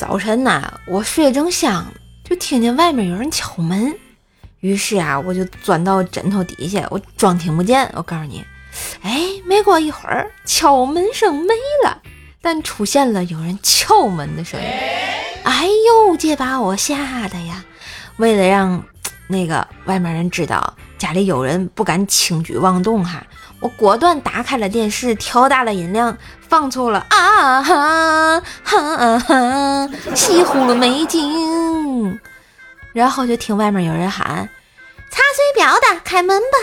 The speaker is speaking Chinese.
早晨呐，我睡得正香，就听见外面有人敲门。于是啊，我就钻到枕头底下，我装听不见。我告诉你，哎，没过一会儿，敲门声没了，但出现了有人敲门的声音。哎呦，这把我吓得呀！为了让那个外面人知道家里有人，不敢轻举妄动哈，我果断打开了电视，调大了音量，放出了啊哈哈哈西葫芦美景。然后就听外面有人喊：“查水表的，开门吧！”